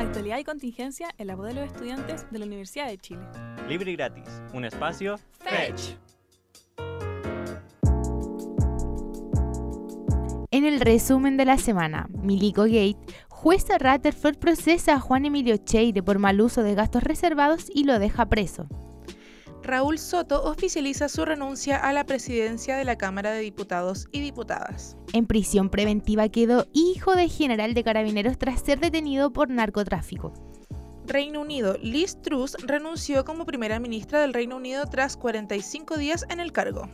Actualidad y contingencia en la voz de los estudiantes de la Universidad de Chile. Libre y gratis. Un espacio Fetch. En el resumen de la semana, Milico Gate, jueza Rutherford procesa a Juan Emilio Cheire por mal uso de gastos reservados y lo deja preso. Raúl Soto oficializa su renuncia a la presidencia de la Cámara de Diputados y Diputadas. En prisión preventiva quedó hijo de general de carabineros tras ser detenido por narcotráfico. Reino Unido, Liz Truss renunció como primera ministra del Reino Unido tras 45 días en el cargo.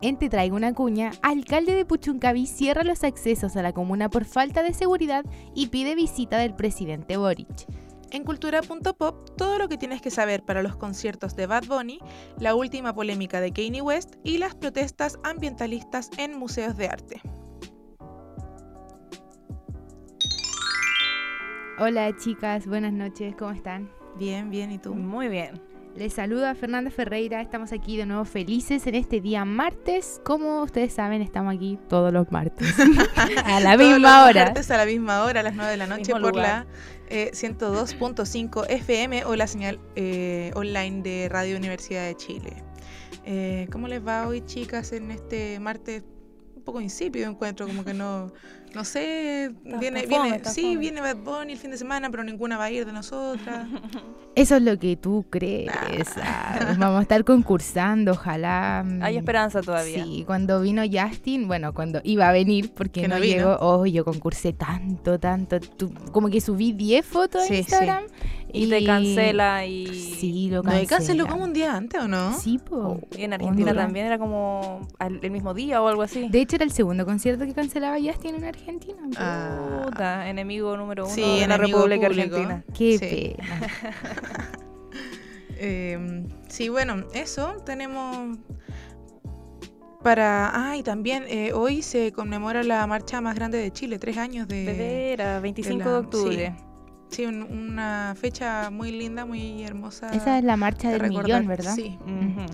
En Te Traigo una Cuña, alcalde de Puchuncaví cierra los accesos a la comuna por falta de seguridad y pide visita del presidente Boric. En cultura.pop, todo lo que tienes que saber para los conciertos de Bad Bunny, la última polémica de Kanye West y las protestas ambientalistas en museos de arte. Hola chicas, buenas noches, ¿cómo están? Bien, bien, ¿y tú? Muy bien. Les saluda Fernanda Ferreira, estamos aquí de nuevo felices en este día martes. Como ustedes saben, estamos aquí todos los martes. a la Todos misma los hora. martes a la misma hora, a las 9 de la noche, por lugar. la eh, 102.5 FM o la señal eh, online de Radio Universidad de Chile. Eh, ¿Cómo les va hoy, chicas, en este martes? Un poco insípido encuentro, como que no, no sé, Está- viene, está viene, está sí, fome. viene Bad Bunny el fin de semana, pero ninguna va a ir de nosotras. Eso es lo que tú crees. ah, Vamos a estar concursando, ojalá. Hay esperanza todavía. Sí, cuando vino Justin, bueno, cuando iba a venir, porque Que no, no llegó, oh, yo concursé tanto, tanto, tu- como que subí 10 fotos Sí, en Instagram. Y te cancela y... Sí, lo ¿No hay cancela. canceló como un día antes o no? Sí, po. Y en Argentina Honduras. también era como al- el mismo día o algo así. De hecho, era el segundo concierto que cancelaba Justin en Argentina. Po. Ah. Puta, enemigo número uno Sí, de la enemigo República público. Argentina. Qué sí. pena. Eh, sí, bueno, eso tenemos para... Ah, y también eh, hoy se conmemora la marcha más grande de Chile, tres años de... De veras, 25 de, la- octubre. Sí, un- una fecha muy linda, muy hermosa. Esa es la marcha de del recordar. millón, ¿verdad? Sí, Ujú.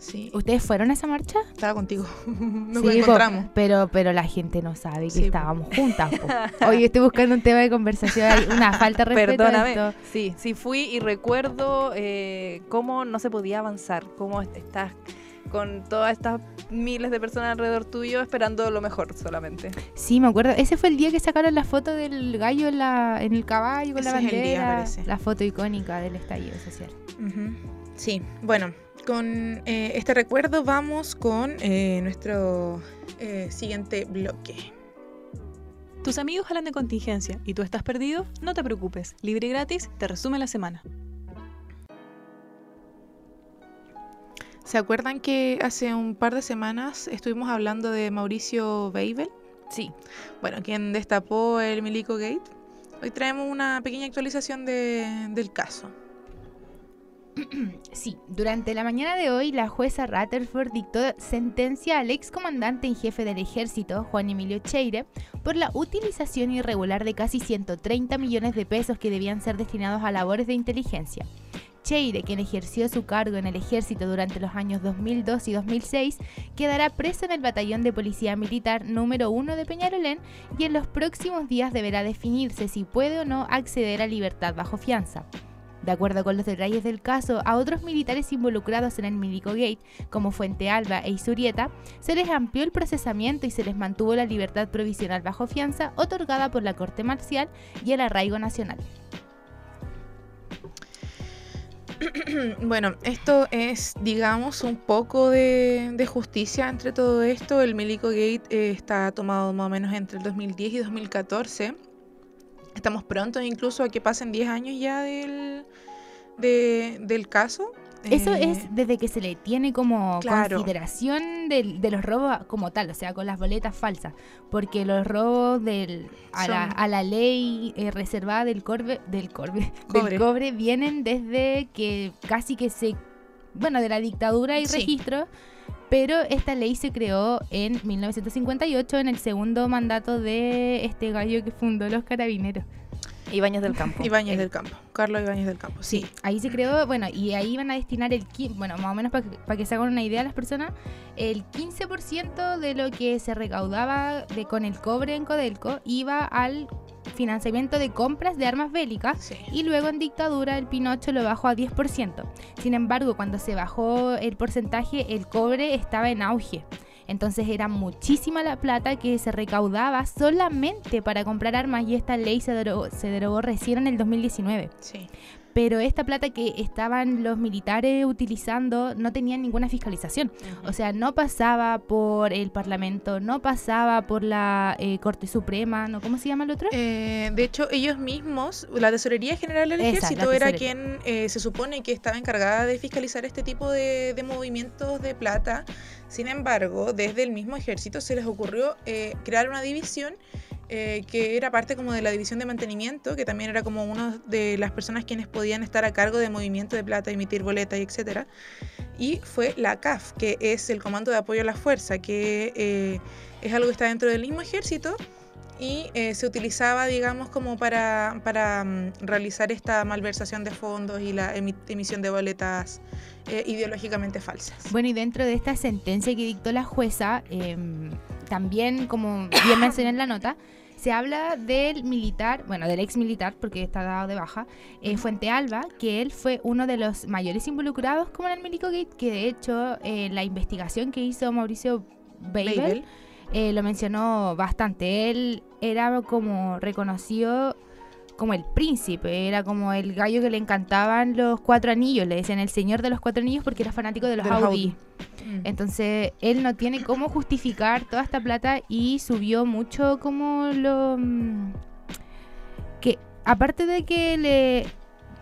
Sí. ¿Ustedes fueron a esa marcha? Estaba contigo. Nos Sí, po, encontramos. pero, pero la gente no sabe que Sí, po. estábamos juntas. po. Hoy estoy buscando un tema de conversación, hay una falta de respeto. a Perdóname. esto. Sí, sí fui y recuerdo eh, cómo no se podía avanzar, cómo est- estás con todas estas miles de personas alrededor tuyo esperando lo mejor solamente. Sí, me acuerdo. Ese fue el día que sacaron la foto del gallo en, la, en el caballo con la Ese es el día, bandera. parece. la foto icónica del estallido social. Ujú. Sí, bueno, con eh, este recuerdo vamos con eh, nuestro eh, siguiente bloque. Tus amigos hablan de contingencia y tú estás perdido, no te preocupes. Libre y gratis te resume la semana. ¿Se acuerdan que hace un par de semanas estuvimos hablando de Mauricio Weibel? Sí, Bueno, quien destapó el Milico Gate. Hoy traemos una pequeña actualización de- del caso. Sí, durante la mañana de hoy, la jueza Rutherford dictó sentencia al excomandante en jefe del ejército, Juan Emilio Cheire, por la utilización irregular de casi 130 millones de pesos que debían ser destinados a labores de inteligencia. Cheire, quien ejerció su cargo en el ejército durante los años 2002 y 2006, quedará preso en el batallón de policía militar número 1 de Peñarolén y en los próximos días deberá definirse si puede o no acceder a libertad bajo fianza. De acuerdo con los detalles del caso, a otros militares involucrados en el Milico Gate, como Fuente Alba e Isurieta, se les amplió el procesamiento y se les mantuvo la libertad provisional bajo fianza otorgada por la Corte Marcial y el arraigo nacional. Bueno, esto es, digamos, un poco de, justicia entre todo esto. El Milico Gate eh, está tomado más o menos entre el 2010 y 2014. Estamos pronto incluso a que pasen 10 años ya del, de- del caso. Eso Eh, es desde que se le tiene como Claro. consideración del- de, los robos como tal, o sea, con las boletas falsas, porque los robos del, a, la, a la ley eh, reservada del corbe, del corbe, Cobre. del cobre vienen desde que casi que se, bueno, de la dictadura y Sí. registro, pero esta ley se creó en 1958 en el segundo mandato de este gallo que fundó los carabineros. Ibáñez del Campo. Ibáñez El- del Campo. Carlos Ibáñez del Campo, sí. Ahí se creó, bueno, y ahí iban a destinar el, bueno, más o menos para que, pa' que se hagan una idea las personas, el 15% de lo que se recaudaba de, con el cobre en Codelco iba al financiamiento de compras de armas bélicas Sí. y luego en dictadura el Pinocho lo bajó a 10%. Sin embargo, cuando se bajó el porcentaje, el cobre estaba en auge. Entonces era muchísima la plata que se recaudaba solamente para comprar armas y esta ley se derogó, se derogó recién en el 2019 Sí. Pero esta plata que estaban los militares utilizando no tenía ninguna fiscalización. O sea, no pasaba por el Parlamento, no pasaba por la eh, Corte Suprema, ¿no? ¿Cómo se llama el otro? Eh, de hecho, ellos mismos, la Tesorería General del Esa, Ejército era quien eh, se supone que estaba encargada de fiscalizar este tipo de, de movimientos de plata. Sin embargo, desde el mismo ejército se les ocurrió eh, crear una división eh, que era parte como de la división de mantenimiento, que también era como una de las personas quienes podían estar a cargo de movimiento de plata, emitir boletas y etcétera. Y fue la CAF, que es el Comando de Apoyo a la Fuerza, que eh, es algo que está dentro del mismo ejército y eh, se utilizaba, digamos, como para, para mm, realizar esta malversación de fondos y la emi- emisión de boletas eh, ideológicamente falsas. Bueno, y dentro de esta sentencia que dictó la jueza, em, también, como bien mencioné en la nota, se habla del militar, bueno, del ex militar, porque está dado de baja, eh, Fuente Alba, que él fue uno de los mayores involucrados como en el Milico Gate, que de hecho eh, la investigación que hizo Mauricio Babel. eh, lo mencionó bastante. Él era como reconocido como el príncipe, era como el gallo que le encantaban los cuatro anillos, le decían el señor de los cuatro anillos porque era fanático de los, De los Audi. Audi. Mm. Entonces él no tiene cómo justificar toda esta plata y subió mucho como lo... mm, que aparte de que le...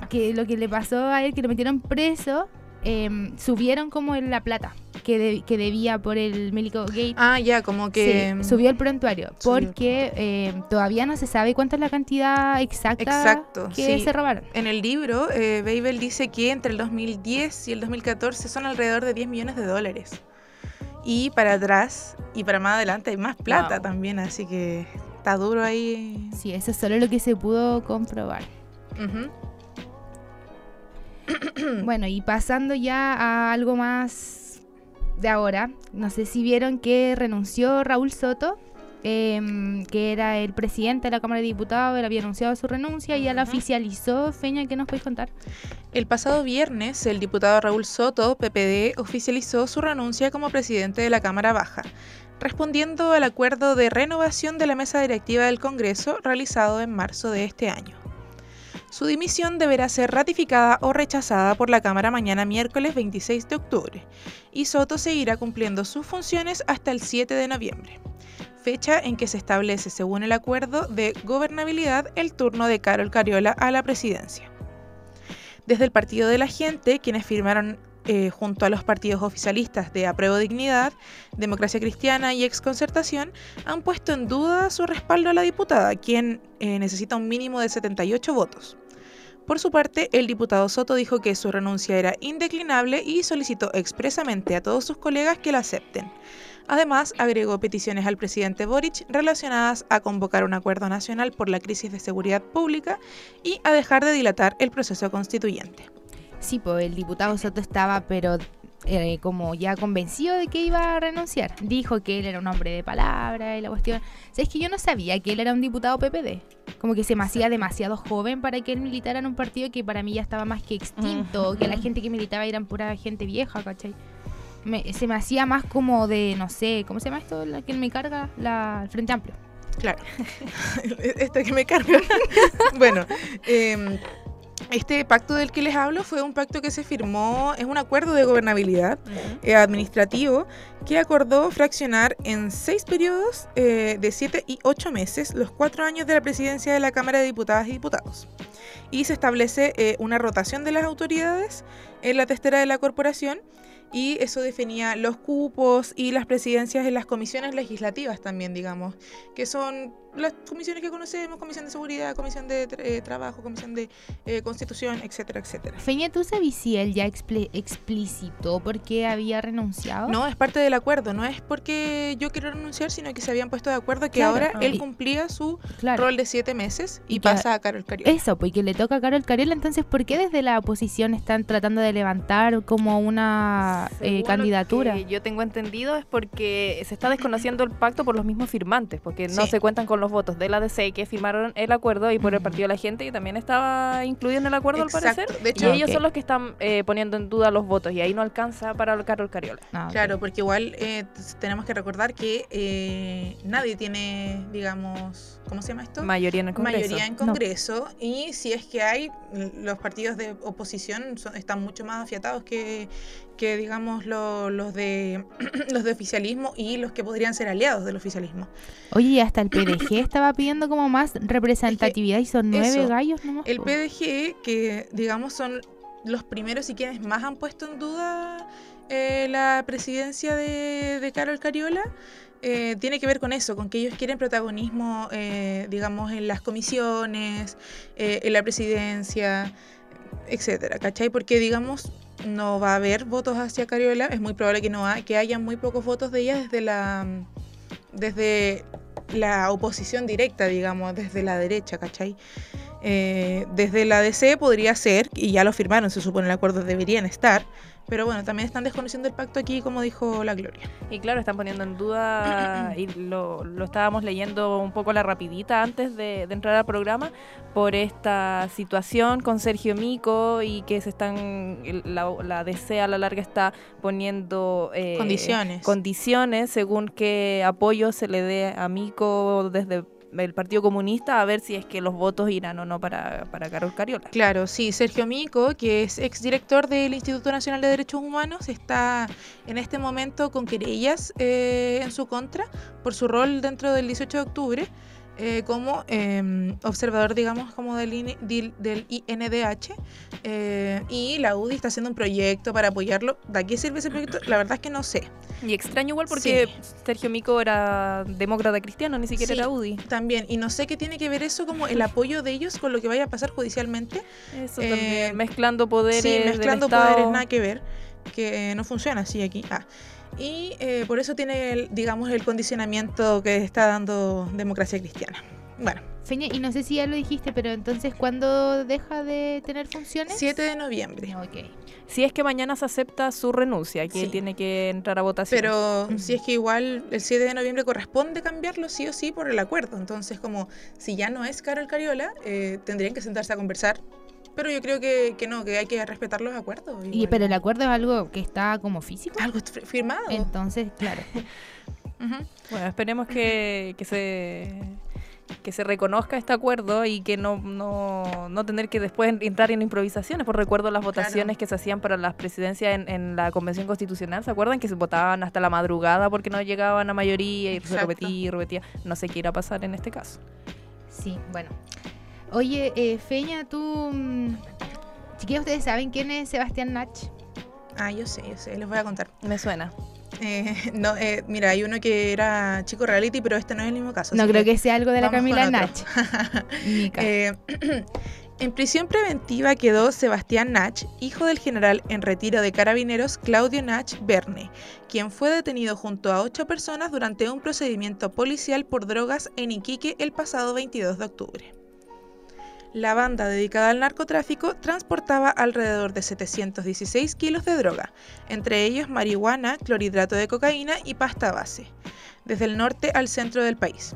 que lo que le pasó a él, que lo metieron preso, em, subieron como en la plata que, de- que debía por el Milico Gate. Ah, ya, como que... Sí, subió el prontuario porque eh, todavía no se sabe cuánta es la cantidad exacta Exacto, que sí. se robaron. En el libro, eh, Babel dice que entre el 2010 y el 2014 son alrededor de 10 millones de dólares. Y para atrás y para más adelante hay más plata Wow. también, así que está duro ahí. Sí, eso es solo lo que se pudo comprobar. Bueno, y pasando ya a algo más de ahora, no sé si vieron que renunció Raúl Soto, em, que era el presidente de la Cámara de Diputados, él había anunciado su renuncia y ya la oficializó. Feña, ¿qué nos puedes contar? El pasado viernes, el diputado Raúl Soto, PPD, oficializó su renuncia como presidente de la Cámara Baja, respondiendo al acuerdo de renovación de la mesa directiva del Congreso realizado en marzo de este año. Su dimisión deberá ser ratificada o rechazada por la Cámara mañana miércoles 26 de octubre, y Soto seguirá cumpliendo sus funciones hasta el 7 de noviembre, fecha en que se establece, según el acuerdo de gobernabilidad, el turno de Carol Cariola a la presidencia desde el Partido de la Gente, quienes firmaron eh, junto a los partidos oficialistas de Apruebo Dignidad, Democracia Cristiana y Exconcertación, han puesto en duda su respaldo a la diputada, quien eh, necesita un mínimo de 78 votos. Por su parte, el diputado Soto dijo que su renuncia era indeclinable y solicitó expresamente a todos sus colegas que la acepten. Además, agregó peticiones al presidente Boric relacionadas a convocar un acuerdo nacional por la crisis de seguridad pública y a dejar de dilatar el proceso constituyente. Sí, pues el diputado Soto estaba, pero eh, como ya convencido de que iba a renunciar. Dijo que él era un hombre de palabra y la cuestión. ¿Sabes que yo no sabía que él era un diputado PPD? Como que se me hacía demasiado joven para que él militara en un partido que para mí ya estaba más que extinto, que la gente que militaba eran pura gente vieja, ¿cachai? Me- se me hacía más como de, no sé, ¿cómo se llama esto? La que me carga, la el Frente Amplio. Claro. Esta que me carga. bueno, em, este pacto del que les hablo fue un pacto que se firmó, es un acuerdo de gobernabilidad eh, administrativo que acordó fraccionar en seis periodos eh, de siete y ocho meses los cuatro años de la presidencia de la Cámara de Diputadas y Diputados. Y se establece eh, una rotación de las autoridades en la testera de la corporación y eso definía los cupos y las presidencias en las comisiones legislativas también, digamos, que son las comisiones que conocemos, comisión de seguridad, comisión de eh, trabajo, comisión de eh, constitución, etcétera, etcétera. Feña, ¿tú sabes si él ya expli- explicitó por qué había renunciado? No, es parte del acuerdo, no es porque yo quiero renunciar, sino que se habían puesto de acuerdo que Claro, ahora ah. él Y- cumplía su claro. rol de siete meses y, pasa a Carol Cariola. Eso, porque le toca a Carol Cariola, entonces ¿por qué desde la oposición están tratando de levantar como una eh, lo candidatura? que yo tengo entendido es porque se está desconociendo el pacto por los mismos firmantes, porque no se cuentan con los votos de la DC que firmaron el acuerdo y por el. Partido de la Gente que también estaba incluido en el acuerdo Exacto. al parecer. De Y ellos son los que están eh, poniendo en duda los votos y ahí no alcanza para el Carol Cariola. Ah. Claro, porque igual eh, tenemos que recordar que eh, nadie tiene, digamos, ¿cómo se llama esto? Mayoría en el Congreso. Mayoría en Congreso y si es que hay, los partidos de oposición son- están mucho más afiatados que, que digamos, lo- los, de, los de oficialismo y los que podrían ser aliados del oficialismo. Oye, y hasta el PDG estaba pidiendo como más representatividad y son nueve eso, gallos nomás. El. PDG, que digamos son los primeros y quienes más han puesto en duda eh, la presidencia de, de Carol Cariola, eh, tiene que ver con eso, con que ellos quieren protagonismo, eh, digamos, en las comisiones, eh, en la presidencia, etcétera, ¿cachai? Porque, digamos, no va a haber votos hacia Cariola, es muy probable que no ha- que haya muy pocos votos de ella desde la desde la oposición directa, digamos, desde la derecha, ¿cachai? Eh, desde la DC podría ser, y ya lo firmaron, se supone el acuerdo, deberían estar, pero bueno, también están desconociendo el pacto aquí, como dijo la Gloria. Y claro, están poniendo en duda, y lo, lo estábamos leyendo un poco a la rapidita antes de, de entrar al programa, por esta situación con Sergio Mico y que se están, la, la DC a la larga está poniendo eh, Condiciones. condiciones según qué apoyo se le dé a Mico desde el Partido Comunista a ver si es que los votos irán o no para, para Carol Cariola. Claro, sí, Sergio Mico, que es exdirector del Instituto Nacional de Derechos Humanos, está en este momento con querellas eh, en su contra por su rol dentro del 18 de octubre eh, como eh, observador, digamos, como del, INE del, del INDH. eh, y la UDI está haciendo un proyecto para apoyarlo. ¿De qué sirve ese proyecto? La verdad es que no sé. Y extraño igual porque Sí. Sergio Mico era demócrata cristiano, ni siquiera Sí. era UDI. También, y no sé qué tiene que ver eso como el apoyo de ellos con lo que vaya a pasar judicialmente. Eso Eh, también, mezclando poderes. Sí, del mezclando Estado. poderes, nada que ver, que no funciona así aquí. Ah. Y eh, por eso tiene, el, digamos, el condicionamiento que está dando democracia cristiana. Bueno, Feña, y no sé si ya lo dijiste, pero entonces, ¿cuándo deja de tener funciones? 7 de noviembre. Ok. Si es que mañana se acepta su renuncia, que Sí. tiene que entrar a votación. Pero Ujú. si es que igual el 7 de noviembre corresponde cambiarlo sí o sí por el acuerdo. Entonces, como si ya no es Carol Cariola, eh, tendrían que sentarse a conversar. Pero yo creo que, que no, que hay que respetar los acuerdos. Y, igual. pero el acuerdo es algo que está como físico. Algo fir- firmado. Entonces, claro. Ujú. Bueno, esperemos que, que se que se reconozca este acuerdo y que no, no, no tener que después entrar en improvisaciones. Por recuerdo las votaciones que se hacían para las presidencias en, en la Convención Constitucional, ¿se acuerdan? Que se votaban hasta la madrugada porque no llegaban a mayoría y se Exacto. repetía y repetía. No sé qué irá a pasar en este caso. Sí, bueno. Oye, eh, Feña, tú... mm, Chiquillos, ¿ustedes saben quién es Sebastián Nach? Ah, yo sé, yo sé, les voy a contar. Me suena. Eh, no, eh, mira, hay uno que era chico reality, pero este no es el mismo caso. No creo que sea algo de la Camila. Nach. Mica. Eh, en prisión preventiva quedó Sebastián Nach, hijo del general en retiro de carabineros Claudio Nach Verne, quien fue detenido junto a ocho personas durante un procedimiento policial por drogas en Iquique el pasado 22 de octubre. La banda dedicada al narcotráfico transportaba alrededor de 716 kilos de droga, entre ellos marihuana, clorhidrato de cocaína y pasta base, desde el norte al centro del país.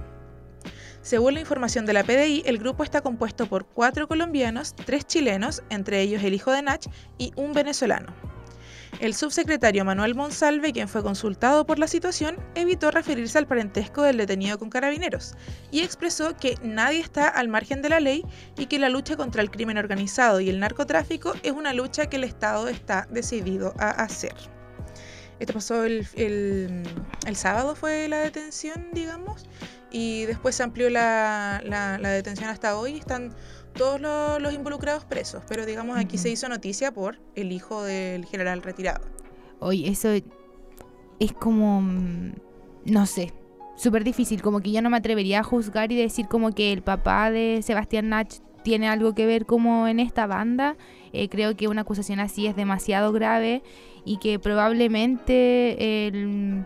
Según la información de la PDI, el grupo está compuesto por cuatro colombianos, tres chilenos, entre ellos el hijo de Nach, y un venezolano. El subsecretario Manuel Monsalve, quien fue consultado por la situación, evitó referirse al parentesco del detenido con carabineros y expresó que nadie está al margen de la ley y que la lucha contra el crimen organizado y el narcotráfico es una lucha que el Estado está decidido a hacer. Esto pasó el, el- sábado, fue la detención, digamos, y después se amplió la, la- la detención hasta hoy. Están todos los, los involucrados presos, pero digamos aquí Ujú. se hizo noticia por el hijo del general retirado. Oye, eso es como... mm, No sé. súper difícil, como que yo no me atrevería a juzgar y decir como que el papá de Sebastián Nach tiene algo que ver como en esta banda. Eh, creo que una acusación así es demasiado grave y que probablemente el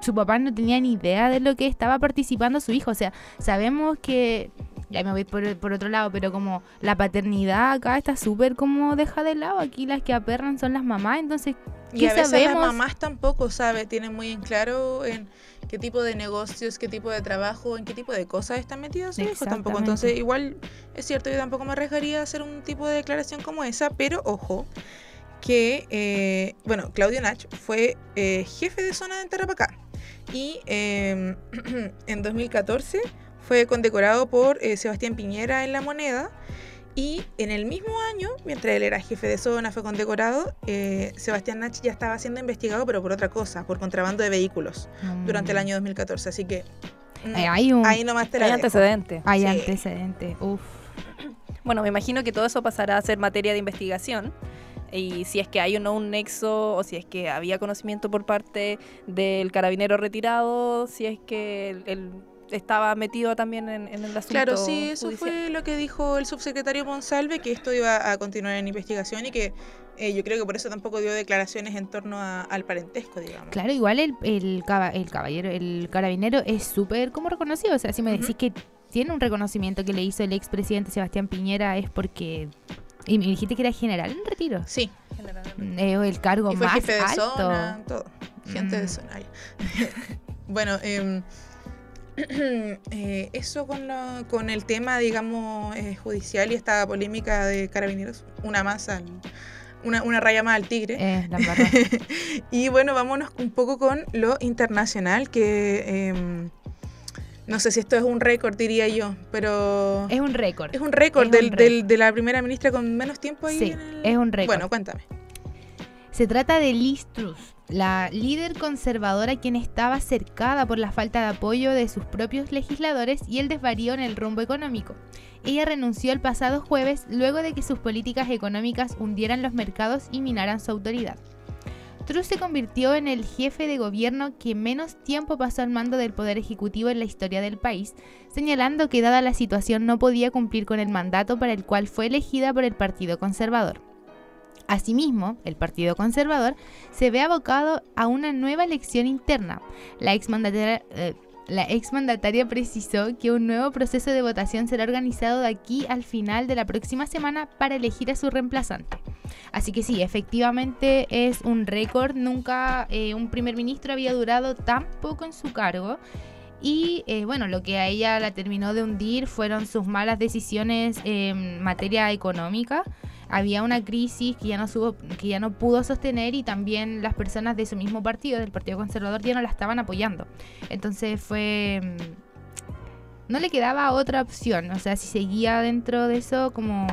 su papá no tenía ni idea de lo que estaba participando su hijo. O sea, sabemos que, ya me voy por, por otro lado, pero como la paternidad acá está súper como deja de lado. Aquí las que aperran son las mamás, entonces, ¿qué Y a veces sabemos? las mamás tampoco, ¿sabe? Tienen muy en claro en qué tipo de negocios, qué tipo de trabajo, en qué tipo de cosas están metidos sus hijos tampoco. Entonces, igual es cierto, yo tampoco me arriesgaría a hacer un tipo de declaración como esa, pero ojo, que, eh, bueno, Claudio Nach fue eh, jefe de zona en Tarapacá y eh, en 2014 fue condecorado por eh, Sebastián Piñera en La Moneda. Y en el mismo año, mientras él era jefe de zona, fue condecorado, eh, Sebastián Nach ya estaba siendo investigado, pero por otra cosa, por contrabando de vehículos, durante el Mm. año 2014. Así que mm, Eh, hay un ahí nomás te la Hay dejo. antecedentes. hay sí. antecedente. Uf. Bueno, me imagino que todo eso pasará a ser materia de investigación. Y si es que hay o no un nexo, o si es que había conocimiento por parte del carabinero retirado, si es que él estaba metido también en, en el asunto. Claro, sí, eso judicial. fue lo que dijo el subsecretario Monsalve, que esto iba a continuar en investigación y que eh, yo creo que por eso tampoco dio declaraciones en torno a- al parentesco, digamos. Claro, igual el, el, caba- el caballero, el carabinero es súper como reconocido. O sea, si me decís que tiene un reconocimiento que le hizo el expresidente Sebastián Piñera es porque... Y me dijiste que era general en retiro. Sí, Generalmente. Mm, el cargo y fue más jefe de alto. zona, todo. Gente Mm. de zona. ya. bueno, em, eh, eso con, lo- con el tema, digamos, eh, judicial y esta polémica de carabineros, una más al, una, una raya más al tigre. Eh, la y bueno, vámonos un poco con lo internacional, que em, no sé si esto es un récord, diría yo, pero es un récord. es un récord del- del- de la primera ministra con menos tiempo ahí. Sí, en el- es un récord. Bueno, cuéntame. Se trata de Liz Truss, la líder conservadora quien estaba cercada por la falta de apoyo de sus propios legisladores y el desvarío en el rumbo económico. Ella renunció el pasado jueves luego de que sus políticas económicas hundieran los mercados y minaran su autoridad. Truss se convirtió en el jefe de gobierno que menos tiempo pasó al mando del poder ejecutivo en la historia del país, señalando que dada la situación no podía cumplir con el mandato para el cual fue elegida por el Partido Conservador. Asimismo, el Partido Conservador se ve abocado a una nueva elección interna. La exmandataria, eh, la exmandataria precisó que un nuevo proceso de votación será organizado de aquí al final de la próxima semana para elegir a su reemplazante. Así que sí, efectivamente es un récord. Nunca eh, un primer ministro había durado tan poco en su cargo. Y eh, bueno, lo que a ella la terminó de hundir fueron sus malas decisiones en materia económica había una crisis que ya no supo- que ya no pudo sostener y también las personas de su mismo partido, del Partido Conservador, ya no la estaban apoyando. Entonces fue mm, no le quedaba otra opción, o sea, si seguía dentro de eso como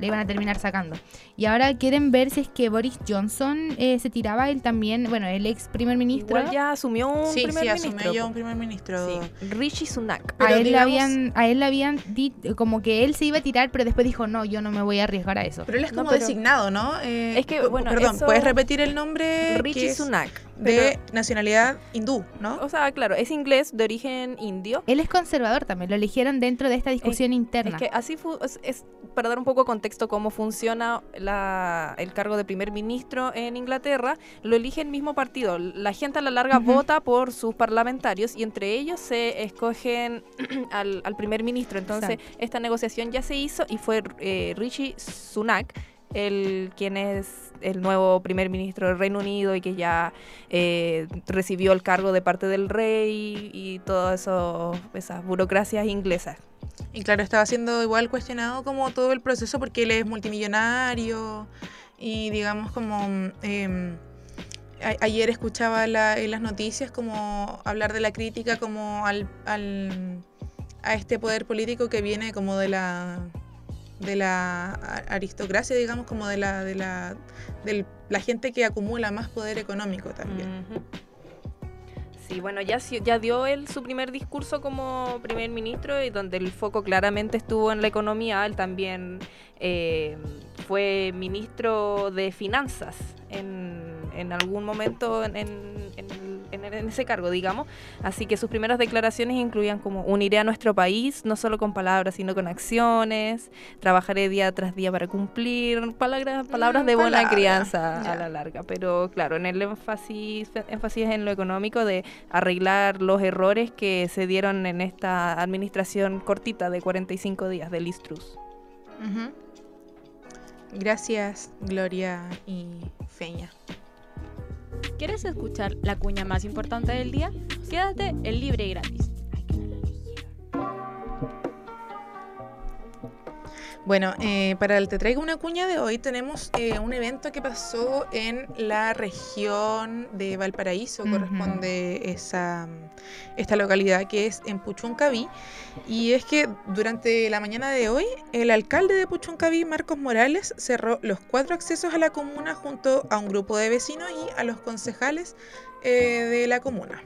le iban a terminar sacando. Y ahora quieren ver si es que Boris Johnson eh, se tiraba él también, bueno, el ex primer ministro. Igual ya asumió un Sí, primer sí, asumió ministro. ya po. un primer ministro. Sí, Rishi Sunak. a él, le digamos- habían, a él le habían dicho como que él se iba a tirar, pero después dijo, no, yo no me voy a arriesgar a eso. Pero él es No, como pero- designado, ¿no? Eh, Es que, bueno, Perdón, eso- ¿puedes repetir el nombre? Es Sunak. De pero- nacionalidad hindú, ¿no? o sea, claro, es inglés de origen indio. Él es conservador también, lo eligieron dentro de esta discusión interna. Es que así fu- es, es para dar un poco contexto cómo funciona la- el cargo de primer ministro en Inglaterra, lo elige el mismo partido. La gente a la larga vota por sus parlamentarios y entre ellos se escogen al, al primer ministro. Entonces, esta negociación ya se hizo y fue eh, Rishi Sunak el quien es el nuevo primer ministro del Reino Unido y que ya eh, recibió el cargo de parte del rey y todas esas burocracias inglesas. Y claro, estaba siendo igual cuestionado como todo el proceso porque él es multimillonario y digamos como... em, ayer escuchaba en las noticias como hablar de la crítica como al- a este poder político que viene como de la de la aristocracia digamos como de la de la de la gente que acumula más poder económico también. Sí, bueno, ya, ya dio él su primer discurso como primer ministro y donde el foco claramente estuvo en la economía. Él también eh, fue ministro de finanzas en, en algún momento en, en- ese cargo, digamos. Así que sus primeras declaraciones incluían como uniré a nuestro país, no solo con palabras, sino con acciones, trabajaré día tras día para cumplir, palabras, palabras de buena crianza a la larga. Pero claro, en el énfasis, énfasis en lo económico de arreglar los errores que se dieron en esta administración cortita de 45 días del Istrus. Gracias, Gloria y Feña. ¿Quieres escuchar la cuña más importante del día? Quédate en libre y gratis. Bueno, eh, para el Te Traigo una cuña de hoy tenemos eh, un evento que pasó en la región de Valparaíso, corresponde esa, esta localidad que es en Puchuncaví. Y es que durante la mañana de hoy, el alcalde de Puchuncaví, Marcos Morales, cerró los cuatro accesos a la comuna junto a un grupo de vecinos y a los concejales eh, de la comuna.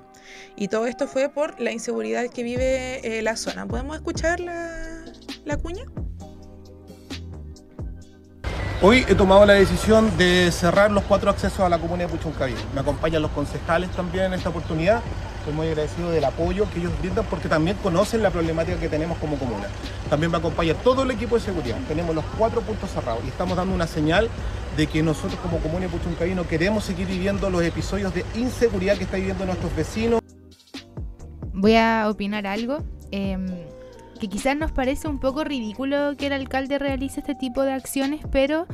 Y todo esto fue por la inseguridad que vive la zona. ¿Podemos escuchar la, la cuña? Hoy he tomado la decisión de cerrar los cuatro accesos a la comuna de Puchuncaví. Me acompañan los concejales también en esta oportunidad. Estoy muy agradecido del apoyo que ellos brindan porque también conocen la problemática que tenemos como comuna. También me acompaña todo el equipo de seguridad. Tenemos los cuatro puntos cerrados y estamos dando una señal de que nosotros como comuna de Puchuncaví no queremos seguir viviendo los episodios de inseguridad que están viviendo nuestros vecinos. Voy a opinar algo. Em, que quizás nos parece un poco ridículo que el alcalde realice este tipo de acciones, pero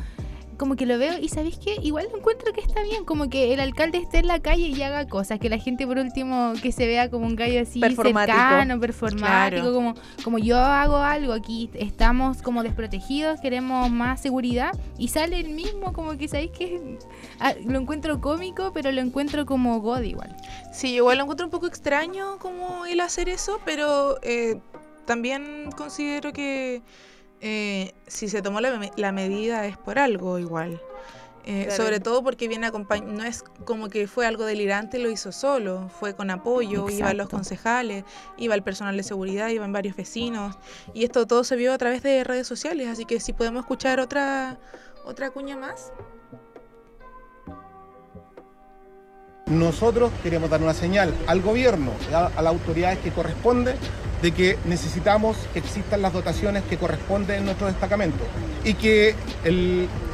como que lo veo y ¿sabéis qué? Igual encuentro que está bien, como que el alcalde esté en la calle y haga cosas, que la gente por último que se vea como un gallo así cercano, performático, como, como yo hago algo aquí, estamos como desprotegidos, queremos más seguridad y sale el mismo, como que ¿sabéis que ah, lo encuentro cómico, pero lo encuentro como God igual. Sí, igual lo encuentro un poco extraño como él hacer eso, pero... Eh también considero que eh, si se tomó la, medida es por algo igual. Eh, sobre todo porque viene acompañado, no es como que fue algo delirante, lo hizo solo, fue con apoyo, iban los concejales, iba el personal de seguridad, iban varios vecinos, y esto todo se vio a través de redes sociales, así que si podemos escuchar otra, otra cuña más. Nosotros queremos dar una señal al gobierno, a, las autoridades que corresponde, de que necesitamos que existan las dotaciones que corresponden en nuestro destacamento y que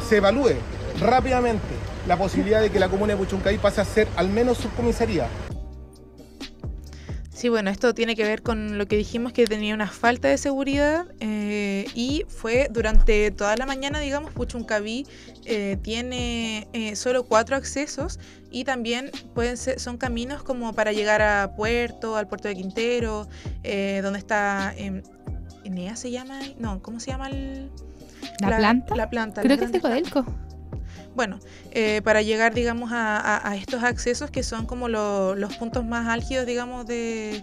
se evalúe rápidamente la posibilidad de que la comuna de Puchuncaí pase a ser al menos subcomisaría. Sí, bueno, esto tiene que ver con lo que dijimos que tenía una falta de seguridad eh, y fue durante toda la mañana, digamos, Puchuncaví eh, tiene eh, solo cuatro accesos y también pueden ser, son caminos como para llegar a Puerto, al puerto de Quintero, donde está Enea se llama, no, ¿cómo se llama el, la, planta? La planta. Creo que es de Codelco. Bueno, eh, para llegar, digamos, a, estos accesos que son como los puntos más álgidos, digamos, de,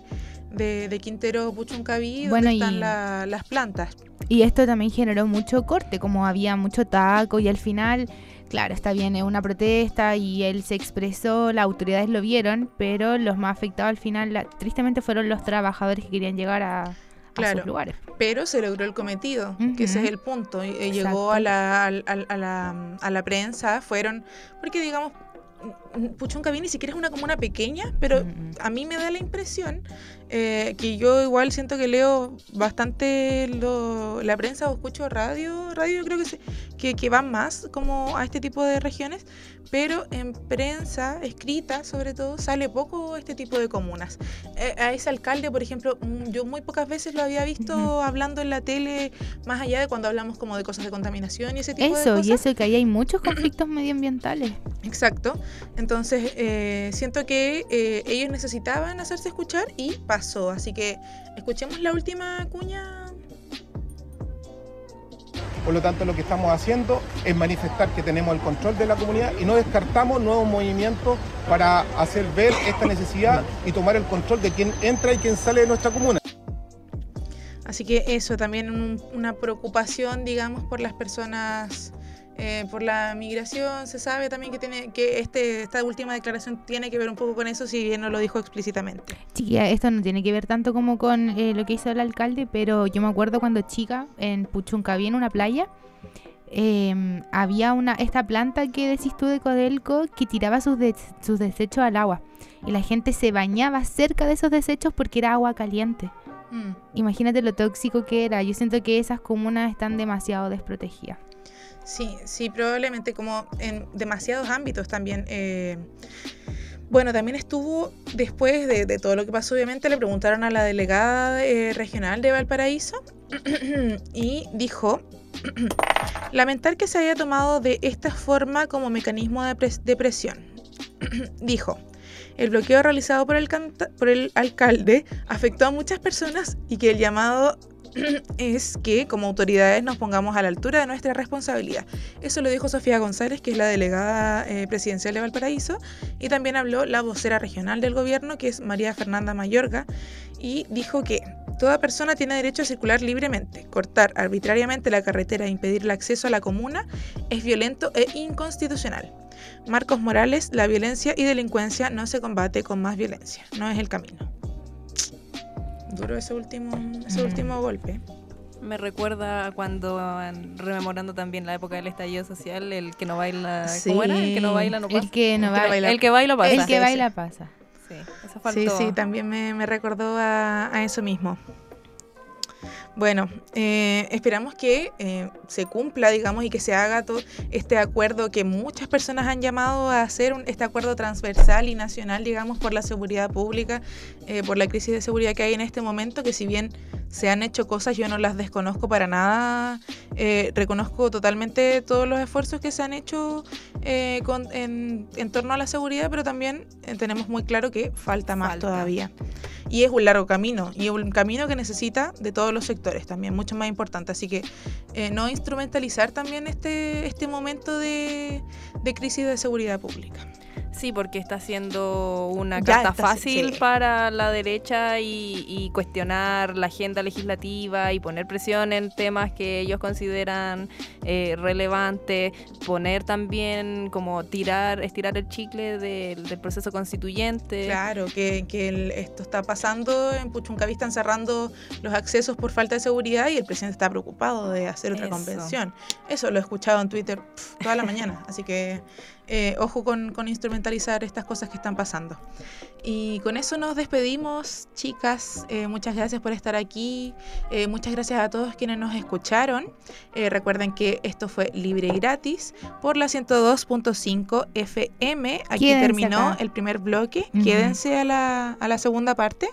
de, Quintero Puchuncaví, donde están las plantas. Y esto también generó mucho corte, como había mucho taco y al final, claro, está bien, es una protesta y él se expresó, las autoridades lo vieron, pero los más afectados al final, tristemente, fueron los trabajadores que querían llegar a, claro, lugares. Pero se logró el cometido, que ese es el punto. Llegó a la, a, la, a la prensa, fueron, porque digamos, Puchuncaví ni siquiera es una comuna pequeña, pero a mí me da la impresión eh, que yo igual siento que leo bastante la prensa o escucho radio, radio creo que, que, que van más como a este tipo de regiones, pero en prensa escrita sobre todo sale poco este tipo de comunas. Eh, a ese alcalde, por ejemplo, mm, yo muy pocas veces lo había visto hablando en la tele, más allá de cuando hablamos como de cosas de contaminación y ese tipo de cosas. y eso que ahí hay muchos conflictos medioambientales. Exacto. Entonces, eh, siento que eh, ellos necesitaban hacerse escuchar y pasó. Así que escuchemos la última cuña. Por lo tanto, lo que estamos haciendo es manifestar que tenemos el control de la comunidad y no descartamos nuevos movimientos para hacer ver esta necesidad y tomar el control de quién entra y quién sale de nuestra comuna. Así que eso, también una preocupación, digamos, por las personas eh, por la migración, se sabe también que tiene que este, esta última declaración tiene que ver un poco con eso, si bien no lo dijo explícitamente. Chiquilla, esto no tiene que ver tanto como con eh, lo que hizo el alcalde, pero yo me acuerdo cuando chica en Puchuncaví, en una playa, eh, había una esta planta que decís tú de Codelco que tiraba sus, des- sus desechos al agua. Y la gente se bañaba cerca de esos desechos porque era agua caliente. Mm. Imagínate lo tóxico que era. Yo siento que esas comunas están demasiado desprotegidas. Sí, sí, probablemente como en demasiados ámbitos también. eh, bueno, también estuvo, después de, todo lo que pasó, obviamente, le preguntaron a la delegada eh, regional de Valparaíso y dijo, lamentar que se haya tomado de esta forma como mecanismo de, de presión. dijo, el bloqueo realizado por el, por el alcalde afectó a muchas personas y que el llamado es que como autoridades nos pongamos a la altura de nuestra responsabilidad. Eso lo dijo Sofía González, que es la delegada eh, presidencial de Valparaíso, y también habló la vocera regional del gobierno, que es María Fernanda Mayorga, y dijo que toda persona tiene derecho a circular libremente. Cortar arbitrariamente la carretera e impedir el acceso a la comuna es violento e inconstitucional. Marcos Morales, la violencia y delincuencia no se combate con más violencia, no es el camino. Duro ese último, ese Mm. último golpe. Me recuerda cuando, rememorando también la época del estallido social, el que no baila, ¿cómo era? El que no Sí. baila no pasa. El que no El baila. El que baila pasa. el que Sí, baila pasa. Sí, eso Sí, faltó. sí, también me, me recordó a, a eso mismo. Bueno, eh, esperamos que eh, se cumpla, digamos, y que se haga todo este acuerdo que muchas personas han llamado a hacer, un- este acuerdo transversal y nacional, digamos, por la seguridad pública, eh, por la crisis de seguridad que hay en este momento, que si bien se han hecho cosas, yo no las desconozco para nada, eh, reconozco totalmente todos los esfuerzos que se han hecho eh, con- en, en torno a la seguridad, pero también eh, tenemos muy claro que falta más Falta. todavía. Y es un largo camino, y un camino que necesita de todos los sectores también, mucho más importante. Así que eh, no instrumentalizar también este, este momento de, de crisis de seguridad pública. Sí, porque está siendo una Ya carta está, fácil sí. para la derecha y, y cuestionar la agenda legislativa y poner presión en temas que ellos consideran eh, relevantes, poner también como tirar, estirar el chicle del, del proceso constituyente. Claro, que, que el- esto está pasando, en Puchuncaví están cerrando los accesos por falta de seguridad y el presidente está preocupado de hacer otra Eso. convención. Eso lo he escuchado en Twitter toda la mañana, así que eh, ojo con, con instrumentalizar estas cosas que están pasando. Y con eso nos despedimos, chicas. Eh, muchas gracias por estar aquí. Eh, muchas gracias a todos quienes nos escucharon. Recuerden que esto fue libre y gratis por la 102.5 FM. Aquí Quédense terminó acá. el primer bloque. Ujú. Quédense a la, a la segunda parte.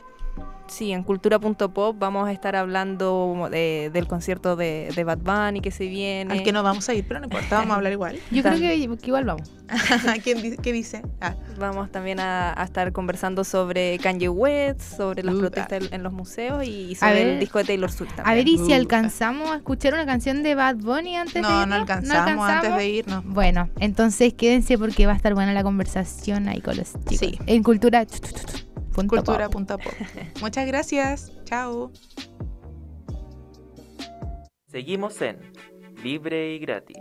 Sí, en cultura.pop vamos a estar hablando de- del concierto de, de Bad Bunny que se viene. Al que no vamos a ir, pero no importa, vamos a hablar igual. Yo creo que, que igual vamos. ¿Quién di- ¿Qué dice? Ah, Vamos también a, a estar conversando sobre Kanye West, sobre las Uh, protestas en, en los museos y sobre ver. el disco de Taylor Swift. A ver, ¿y si Uh. alcanzamos a escuchar una canción de Bad Bunny antes de no, irnos? no alcanzamos antes de irnos. Bueno, entonces quédense porque va a estar buena la conversación ahí con los chicos. Sí. En cultura. Cultura.pop. Muchas gracias. Chao. Seguimos en Libre y Gratis.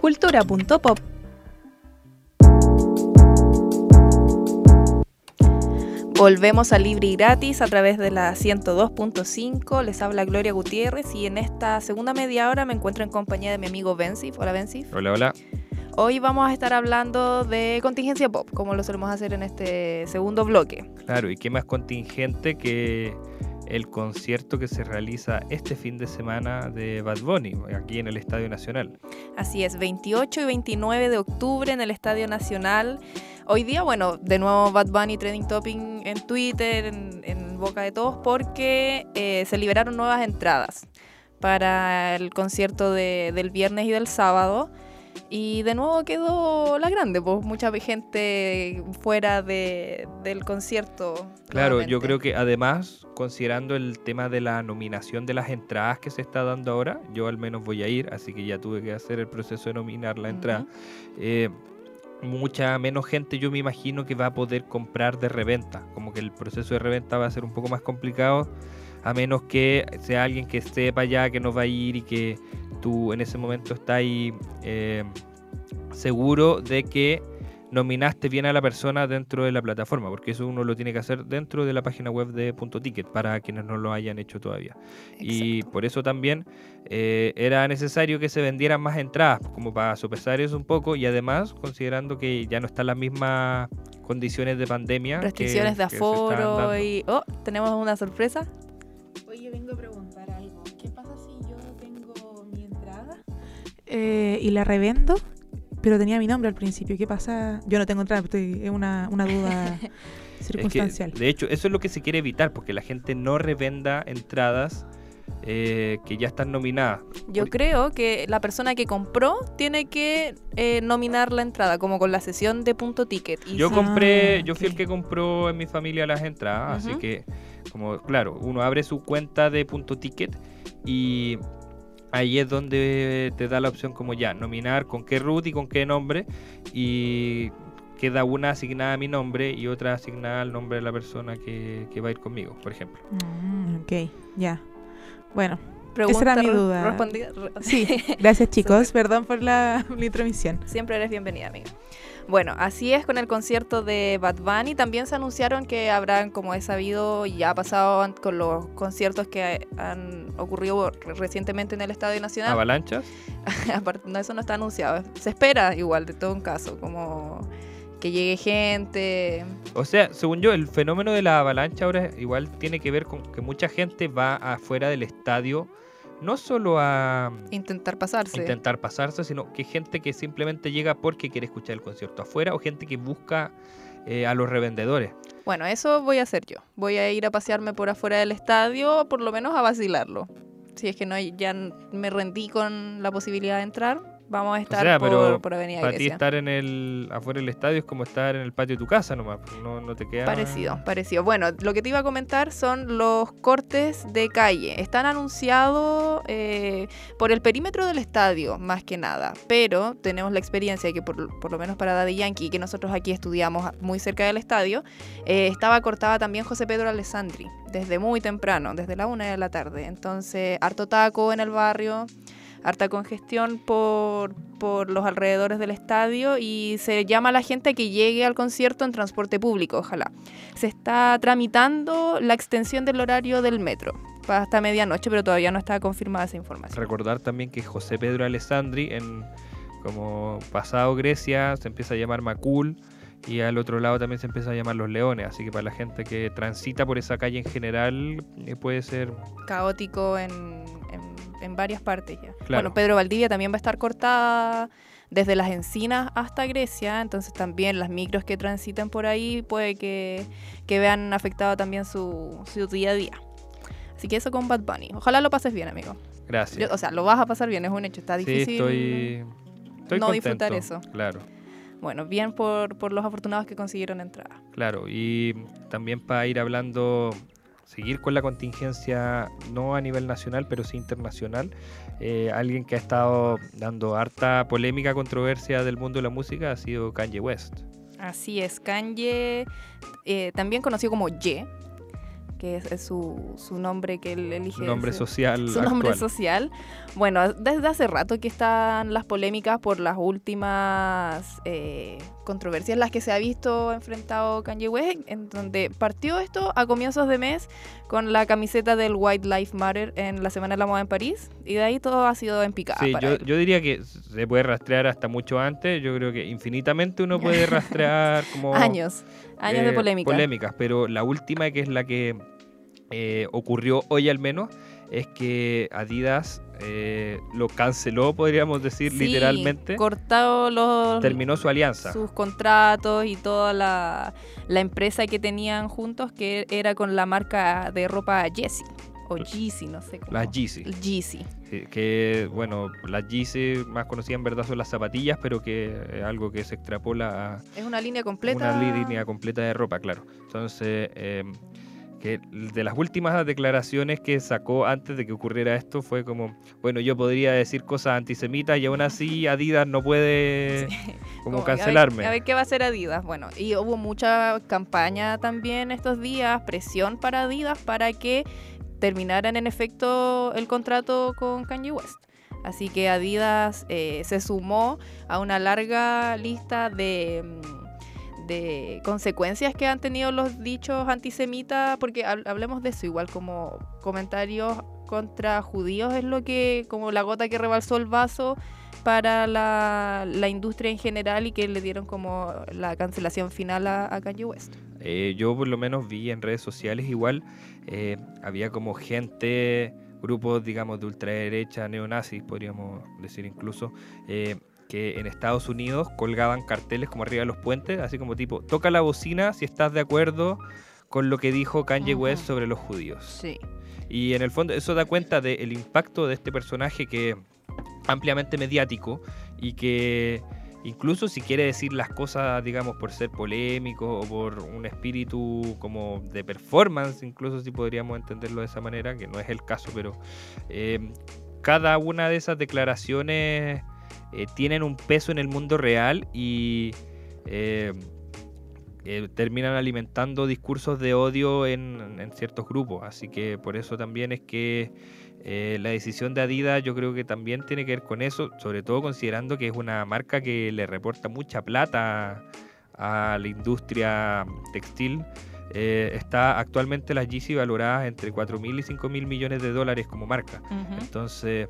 Cultura.pop. Volvemos a Libre y Gratis a través de la 102.5. Les habla Gloria Gutiérrez y en esta segunda media hora me encuentro en compañía de mi amigo Bensif. Hola Bensif. Hola, hola. Hoy vamos a estar hablando de contingencia pop, como lo solemos hacer en este segundo bloque. Claro, y qué más contingente que el concierto que se realiza este fin de semana de Bad Bunny, aquí en el Estadio Nacional. Así es, 28 y 29 de octubre en el Estadio Nacional. Hoy día, bueno, de nuevo Bad Bunny Trading Topping en Twitter, en, en boca de todos, porque eh, se liberaron nuevas entradas para el concierto de- del viernes y del sábado. Y de nuevo quedó la grande, pues mucha gente fuera de, del concierto. Claro, yo creo que además, considerando el tema de la nominación de las entradas que se está dando ahora, yo al menos voy a ir, así que ya tuve que hacer el proceso de nominar la entrada. Eh, mucha menos gente yo me imagino que va a poder comprar de reventa, como que el proceso de reventa va a ser un poco más complicado, a menos que sea alguien que sepa ya que no va a ir y que tú en ese momento estás ahí eh, seguro de que nominaste bien a la persona dentro de la plataforma, porque eso uno lo tiene que hacer dentro de la página web de Punto Ticket para quienes no lo hayan hecho todavía. Y por eso también eh, era necesario que se vendieran más entradas, como para sopesar eso un poco y además considerando que ya no están las mismas condiciones de pandemia. Restricciones de que aforo y... Oh, tenemos una sorpresa. Oye, vengo a preguntar algo. ¿Qué eh, y la revendo? Pero tenía mi nombre al principio. ¿Qué pasa? Yo no tengo entrada, es una, una duda Es que, circunstancial. de hecho, eso es lo que se quiere evitar, porque la gente no revenda entradas eh, que ya están nominadas. Yo creo que la persona que compró tiene que eh, nominar la entrada, como con la sesión de punto ticket. Y Yo compré, Ah, yo fui el que compró en mi familia las entradas, así que, como, claro, uno abre su cuenta de punto ticket y ahí es donde te da la opción como ya, nominar con qué root y con qué nombre y queda una asignada a mi nombre y otra asignada al nombre de la persona que, que va a ir conmigo, por ejemplo. Mm, ok, ya. Bueno, Pregunta era mi duda. respondida. Sí. Gracias, chicos. Perdón por la, la intromisión. Siempre eres bienvenida, amiga. Bueno, así es con el concierto de Bad Bunny. También se anunciaron que habrán, como he sabido, y ya ha pasado con los conciertos que han ocurrido re- recientemente en el Estadio Nacional. Avalanchas. Aparte, no, eso no está anunciado. Se espera igual, de todo un caso, como que llegue gente. O sea, según yo, el fenómeno de la avalancha ahora igual tiene que ver con que mucha gente va afuera del estadio, no solo a Intentar pasarse. intentar pasarse, sino que gente que simplemente llega porque quiere escuchar el concierto afuera o gente que busca eh, a los revendedores. Bueno, eso voy a hacer yo. Voy a ir a pasearme por afuera del estadio, por lo menos a vacilarlo. Si es que no hay- ya me rendí con la posibilidad de entrar, vamos a estar sea, por, pero por Avenida Para ti estar en el afuera del estadio es como estar en el patio de tu casa nomás, pues, no, no te queda... Parecido, parecido. Bueno, lo que te iba a comentar son los cortes de calle. Están anunciados eh, por el perímetro del estadio, más que nada. Pero tenemos la experiencia de que, por, por lo menos para Daddy Yankee, que nosotros aquí estudiamos muy cerca del estadio, eh, estaba cortada también José Pedro Alessandri, desde muy temprano, desde la una de la tarde. Entonces, harto taco en el barrio. Harta congestión por, por los alrededores del estadio y se llama a la gente a que llegue al concierto en transporte público, ojalá se está tramitando la extensión del horario del metro hasta medianoche, pero todavía no está confirmada esa información. Recordar también que José Pedro Alessandri, en como pasado Grecia, se empieza a llamar Macul y al otro lado también se empieza a llamar Los Leones, así que para la gente que transita por esa calle en general eh, puede ser Caótico en, en- en varias partes ya. Claro. Bueno, Pedro Valdivia también va a estar cortada desde las encinas hasta Grecia, entonces también las micros que transiten por ahí puede que, que vean afectado también su, su día a día. Así que eso con Bad Bunny. Ojalá lo pases bien, amigo. gracias. Yo- o sea, lo vas a pasar bien, es un hecho. Está sí, difícil. estoy, estoy no contento, disfrutar eso. Claro. Bueno, bien por, por los afortunados que consiguieron entrada. Claro, y también para ir hablando, seguir con la contingencia, no a nivel nacional, pero sí internacional, eh, alguien que ha estado dando harta polémica, controversia del mundo de la música ha sido Kanye West. Así es, Kanye, eh, también conocido como Ye, que es, es su, su nombre que él elige. Su nombre ese- social su nombre social. Bueno, desde hace rato que están las polémicas por las últimas eh, controversias en las que se ha visto enfrentado Kanye West, en donde partió esto a comienzos de mes con la camiseta del White Lives Matter en la Semana de la Moda en París, y de ahí todo ha sido en picada. Sí, para yo, él. yo diría que se puede rastrear hasta mucho antes. Yo creo que infinitamente uno puede rastrear como años, años de eh, polémica. polémicas, pero la última que es la que eh, ocurrió hoy al menos es que Adidas eh, lo canceló, podríamos decir Sí, literalmente. cortado los, Terminó su alianza. sus contratos y toda la, la empresa que tenían juntos, que era con la marca de ropa Yeezy, o Yeezy, no sé cómo. Las Yeezy. Yeezy. Sí, que bueno, las Yeezy más conocidas en verdad son las zapatillas, pero que es algo que se extrapola a Es una línea completa. una línea completa de ropa, claro. Entonces, eh, que de las últimas declaraciones que sacó antes de que ocurriera esto fue como, bueno, yo podría decir cosas antisemitas y aún así Adidas no puede como Como, a ver- cancelarme. A ver, qué va a hacer Adidas. Bueno, y hubo mucha campaña también estos días, presión para Adidas para que terminaran en efecto el contrato con Kanye West. Así que Adidas eh, se sumó a una larga lista de, mm, de consecuencias que han tenido los dichos antisemitas, porque hab- hablemos de eso, igual como comentarios contra judíos es lo que, como la gota que rebalsó el vaso para la, industria en general y que le dieron como la cancelación final a, a Kanye West. Eh, yo por lo menos vi en redes sociales igual, eh, había como gente, grupos digamos de ultraderecha, neonazis podríamos decir incluso, eh, que en Estados Unidos colgaban carteles como arriba de los puentes, así como tipo, toca la bocina si estás de acuerdo con lo que dijo Kanye. West sobre los judíos. Sí. Y en el fondo eso da cuenta del impacto de este personaje que ampliamente mediático y que incluso si quiere decir las cosas, digamos, por ser polémico o por un espíritu como de performance, incluso si podríamos entenderlo de esa manera, que no es el caso, pero eh, cada una de esas declaraciones eh, tienen un peso en el mundo real y eh, eh, terminan alimentando discursos de odio en, en ciertos grupos. Así que por eso también es que eh, la decisión de Adidas yo creo que también tiene que ver con eso, sobre todo considerando que es una marca que le reporta mucha plata a la industria textil. Eh, está actualmente las Yeezy valoradas entre 4 mil y 5 mil millones de dólares como marca. Ujú. Entonces,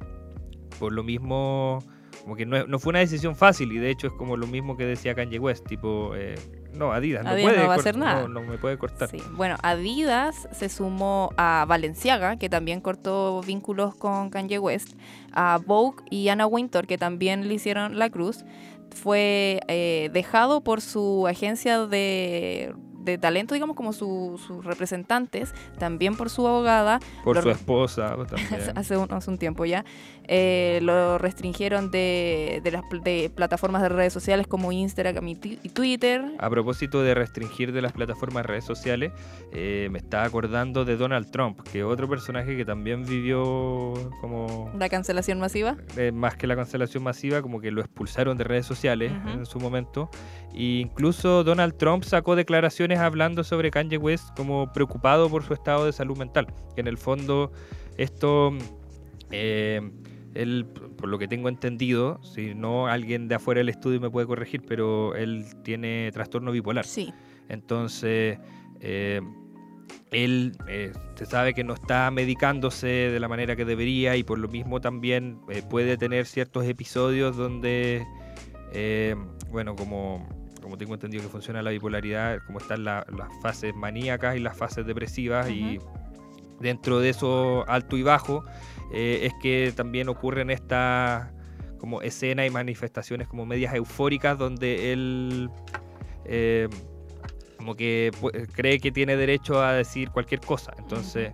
por lo mismo, como que no, no fue una decisión fácil y de hecho es como lo mismo que decía Kanye West, tipo, eh, no, Adidas, no puede no va a hacer nada. No, no me puede cortar. Sí. Bueno, Adidas se sumó a Balenciaga, que también cortó vínculos con Kanye West, a Vogue y Anna Wintour, que también le hicieron la cruz. Fue eh, dejado por su agencia de, de talento, digamos, como su- sus representantes, también por su abogada, Por Lo- su esposa también. hace un, hace un tiempo ya. Eh, lo restringieron de, de las de plataformas de redes sociales como Instagram y, Twitter. A propósito de restringir de las plataformas de redes sociales, eh, me estaba acordando de Donald Trump, que otro personaje que también vivió como La cancelación masiva. eh, más que la cancelación masiva, como que lo expulsaron de redes sociales Ujú. en su momento. E incluso Donald Trump sacó declaraciones hablando sobre Kanye West como preocupado por su estado de salud mental. Que en el fondo esto, eh, él, por lo que tengo entendido, si no alguien de afuera del estudio me puede corregir, pero él tiene trastorno bipolar. Sí. Entonces, eh, él eh, se sabe que no está medicándose de la manera que debería y por lo mismo también eh, puede tener ciertos episodios donde, eh, bueno, como, como tengo entendido que funciona la bipolaridad, como están la- las fases maníacas y las fases depresivas y dentro de eso alto y bajo, eh, es que también ocurren estas como escenas y manifestaciones como medias eufóricas donde él eh, como que pu- cree que tiene derecho a decir cualquier cosa. Entonces,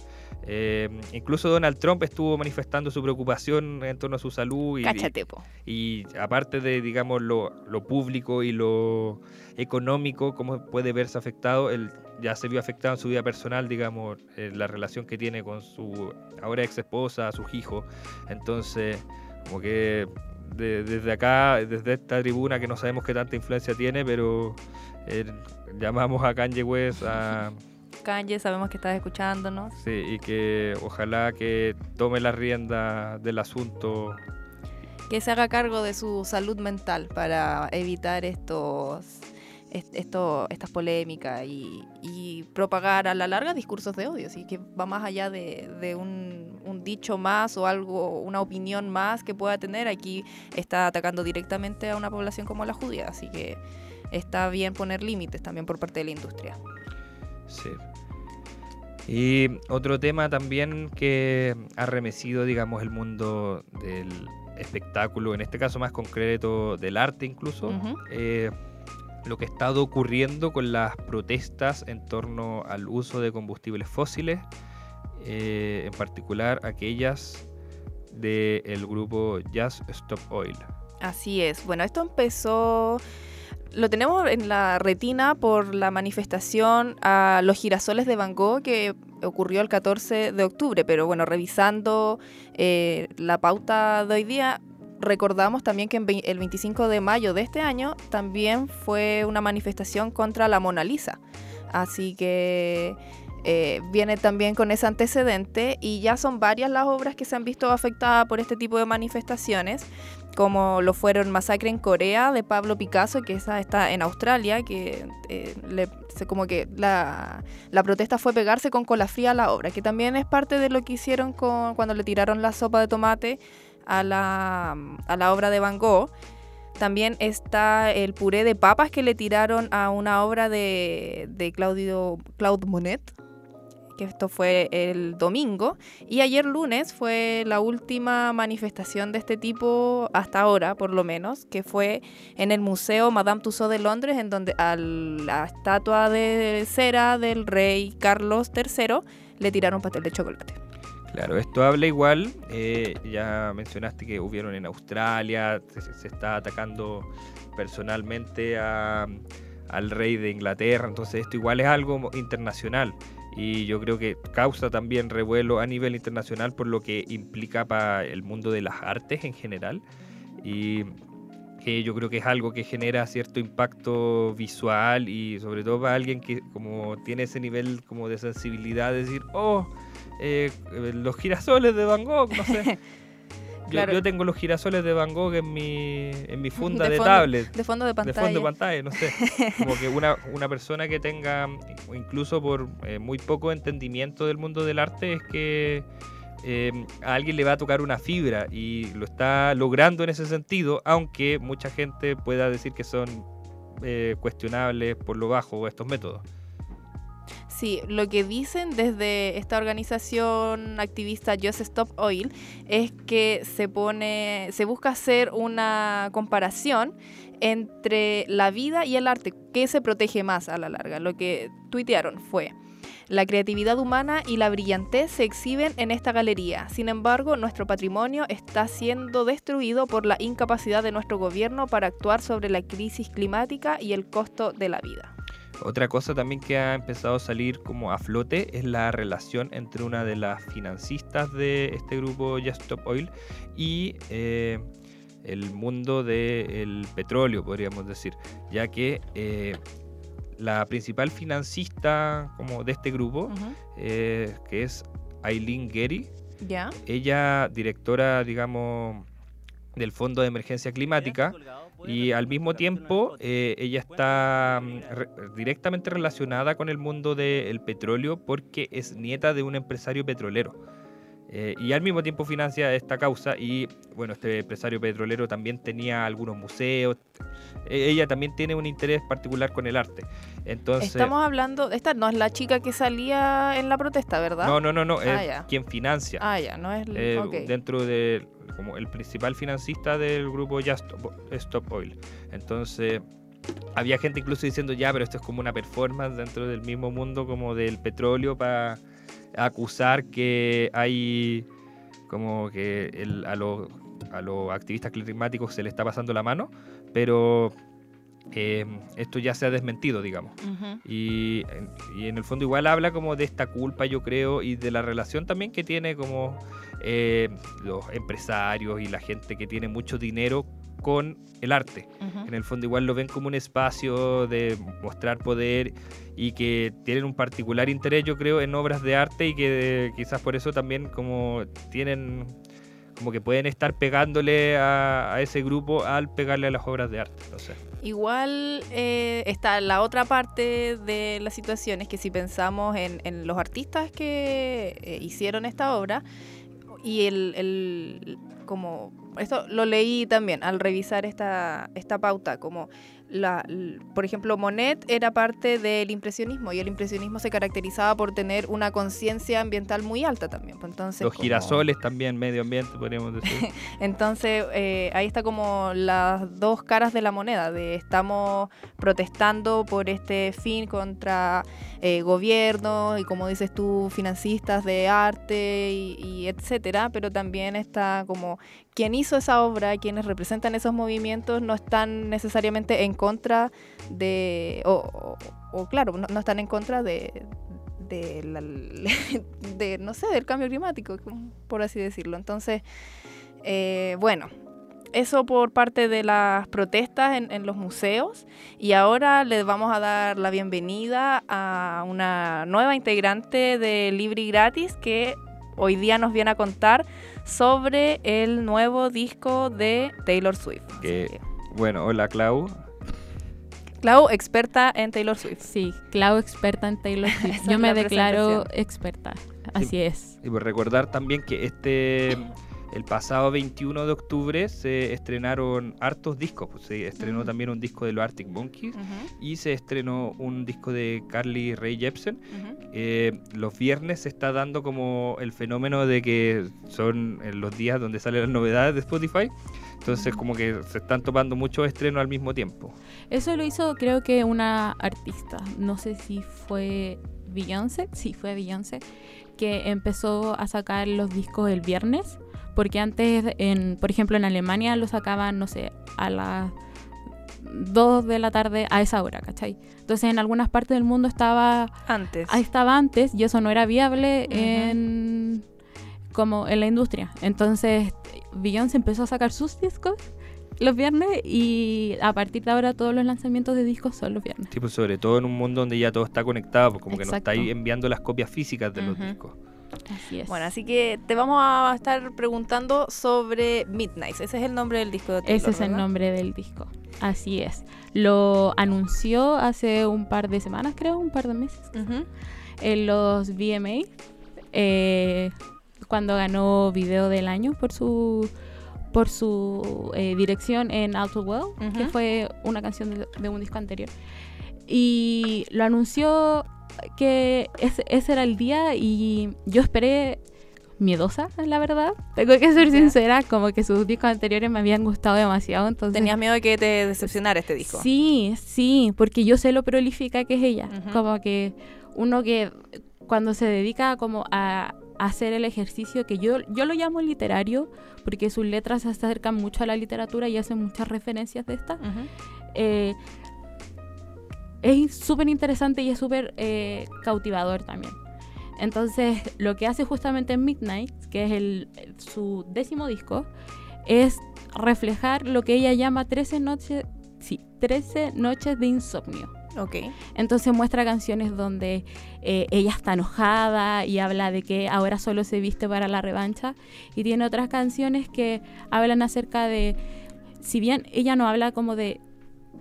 eh, incluso Donald Trump estuvo manifestando su preocupación en torno a su salud y, Cáchate, y aparte de, digamos, lo, lo público y lo económico, cómo puede verse afectado, él ya se vio afectado en su vida personal, digamos, en la relación que tiene con su ahora ex esposa, sus hijos. Entonces, como que de- desde acá, desde esta tribuna que no sabemos qué tanta influencia tiene, pero eh, llamamos a Kanye West a... Kanye, sabemos que estás escuchándonos. Sí, y que ojalá que tome la rienda del asunto Que se haga cargo de su salud mental para evitar estos, est- esto, estas polémicas y, y propagar a la larga discursos de odio. Así que va más allá de, de un, un dicho más o algo, una opinión más que pueda tener. Aquí está atacando directamente a una población como la judía. Así que está bien poner límites también por parte de la industria. Sí. Y otro tema también que ha remecido, digamos, el mundo del espectáculo, en este caso más concreto del arte incluso, eh, lo que ha estado ocurriendo con las protestas en torno al uso de combustibles fósiles, eh, en particular aquellas del grupo Just Stop Oil. Así es. Bueno, esto empezó, lo tenemos en la retina por la manifestación a los girasoles de Van Gogh que ocurrió el 14 de octubre, pero bueno, revisando eh, la pauta de hoy día, recordamos también que el 25 de mayo de este año también fue una manifestación contra la Mona Lisa. Así que eh, viene también con ese antecedente y ya son varias las obras que se han visto afectadas por este tipo de manifestaciones, como lo fueron Masacre en Corea de Pablo Picasso, que esa está en Australia, que eh, le- como que la, la protesta fue pegarse con cola fría a la obra, que también es parte de lo que hicieron con, cuando le tiraron la sopa de tomate a la, a la obra de Van Gogh. También está el puré de papas que le tiraron a una obra de, de Claudio, Claude Monet, que esto fue el domingo. Y ayer lunes fue la última manifestación de este tipo, hasta ahora por lo menos, que fue en el Museo Madame Tussauds de Londres, en donde a la estatua de cera del rey Carlos III le tiraron pastel de chocolate. Claro, esto habla igual, eh, ya mencionaste que hubieron en Australia, se, se está atacando personalmente a- al rey de Inglaterra, entonces esto igual es algo internacional y yo creo que causa también revuelo a nivel internacional por lo que implica para el mundo de las artes en general y que yo creo que es algo que genera cierto impacto visual y sobre todo para alguien que como tiene ese nivel como de sensibilidad de decir, oh, eh, los girasoles de Van Gogh, no sé. Yo, Claro. yo tengo los girasoles de Van Gogh en mi, en mi funda De de, fondo, tablet. De fondo de De pantalla. fondo de pantalla, no sé. Como que una, una persona que tenga, o incluso por eh, muy poco entendimiento del mundo del arte, es que eh, a alguien le va a tocar una fibra y lo está logrando en ese sentido, aunque mucha gente pueda decir que son eh, cuestionables por lo bajo estos métodos. Sí, lo que dicen desde esta organización activista Just Stop Oil es que se pone, se busca hacer una comparación entre la vida y el arte, ¿qué se protege más a la larga? Lo que tuitearon fue la creatividad humana y la brillantez se exhiben en esta galería. Sin embargo, nuestro patrimonio está siendo destruido por la incapacidad de nuestro gobierno para actuar sobre la crisis climática y el costo de la vida. Otra cosa también que ha empezado a salir como a flote es la relación entre una de las financistas de este grupo Just Stop Oil y eh, el mundo del petróleo, podríamos decir, ya que eh, la principal financista como de este grupo, eh, que es Eileen Gary, ¿Ya? ella directora, digamos, del Fondo de Emergencia Climática, y al mismo tiempo eh, ella está mm, re- directamente relacionada con el mundo del petróleo porque es nieta de un empresario petrolero. Eh, y al mismo tiempo financia esta causa y bueno, este empresario petrolero también tenía algunos museos. E- ella también tiene un interés particular con el arte. Entonces, Estamos hablando, esta no es la chica que salía en la protesta, ¿verdad? no, no, no, no, Ah, es ya. quien financia. Ah, ya, no es... eh, dentro de como el principal financista del grupo Stop, Stop Oil. Entonces, había gente incluso diciendo ya, pero esto es como una performance dentro del mismo mundo como del petróleo para acusar que hay como que el- a, los, a los activistas climáticos se le está pasando la mano, pero eh, esto ya se ha desmentido, digamos. Y, en- y en el fondo igual habla como de esta culpa, yo creo, y de la relación también que tiene como eh, los empresarios y la gente que tiene mucho dinero con el arte. Ujú. En el fondo igual lo ven como un espacio de mostrar poder y que tienen un particular interés, yo creo, en obras de arte y que quizás por eso también como tienen, como que pueden estar pegándole a, a ese grupo al pegarle a las obras de arte. Igual eh, está la otra parte de la situación, es que si pensamos en, en los artistas que eh, hicieron esta obra, y el, el- como esto lo leí también al revisar esta, esta pauta, como la, por ejemplo, Monet era parte del impresionismo y el impresionismo se caracterizaba por tener una conciencia ambiental muy alta también. pues Entonces, los como- girasoles también, medio ambiente, podríamos decir. entonces, eh, ahí está como las dos caras de la moneda, de estamos protestando por este fin contra eh, gobiernos y como dices tú, financistas de arte y, y etcétera, pero también está como quien hizo esa obra, quienes representan esos movimientos no están necesariamente en contra de, o, claro, no, están en contra de, de, la- de, no sé, del cambio climático, por así decirlo. Entonces, eh, bueno, eso por parte de las protestas en, en los museos. Y ahora les vamos a dar la bienvenida a una nueva integrante de Libre y Gratis que hoy día nos viene a contar sobre el nuevo disco de Taylor Swift. Que- que, Bueno, hola Clau. Clau, experta en Taylor Swift. Sí, Clau experta en Taylor Swift. Yo me la declaro experta. Así es. Y por recordar también que este el pasado 21 de octubre se estrenaron hartos discos. pues, se estrenó Mm. también un disco de los Arctic Monkeys y se estrenó un disco de Carly Rae Jepsen. Eh, los viernes se está dando como el fenómeno de que son eh, los días donde salen las novedades de Spotify. Entonces como que se están topando muchos estrenos al mismo tiempo. Eso lo hizo creo que una artista. No sé si fue Beyoncé. Sí, fue Beyoncé. Que empezó a sacar los discos el viernes. Porque antes, en, por ejemplo, en Alemania lo sacaban, no sé, a las 2 de la tarde a esa hora, ¿cachai? Entonces en algunas partes del mundo estaba Antes. ahí estaba antes y eso no era viable en como en la industria. Entonces Beyoncé empezó a sacar sus discos los viernes y a partir de ahora todos los lanzamientos de discos son los viernes. Tipo, sobre todo en un mundo donde ya todo está conectado, pues como que nos Exacto. estáis enviando las copias físicas de los discos. Así es. Bueno, así que te vamos a estar preguntando sobre Midnight. Ese es el nombre del disco de Taylor, Ese es el nombre del disco. Así es. Lo anunció hace un par de semanas, creo, un par de meses, en los VMA, eh, cuando ganó Video del Año por su por su eh, dirección en Out of Well, que Ujú. fue una canción de, de un disco anterior. Y lo anunció que ese, ese era el día y yo esperé miedosa, la verdad. Tengo que ser sincera, como que sus discos anteriores me habían gustado demasiado, entonces... Tenías miedo de que te decepcionara este disco. Sí, sí, porque yo sé lo prolífica que es ella. Ujú. Como que uno que cuando se dedica como a, hacer el ejercicio, que yo, yo lo llamo literario, porque sus letras se acercan mucho a la literatura y hacen muchas referencias de esta. Ujú. eh, es súper interesante y es súper eh, cautivador también. Entonces, lo que hace justamente en Midnight, que es el, su décimo disco, es reflejar lo que ella llama 13 noches, sí, 13 noches de insomnio. Ok. Entonces muestra canciones donde eh, ella está enojada y habla de que ahora solo se viste para la revancha. Y tiene otras canciones que hablan acerca de, si bien ella no habla como de,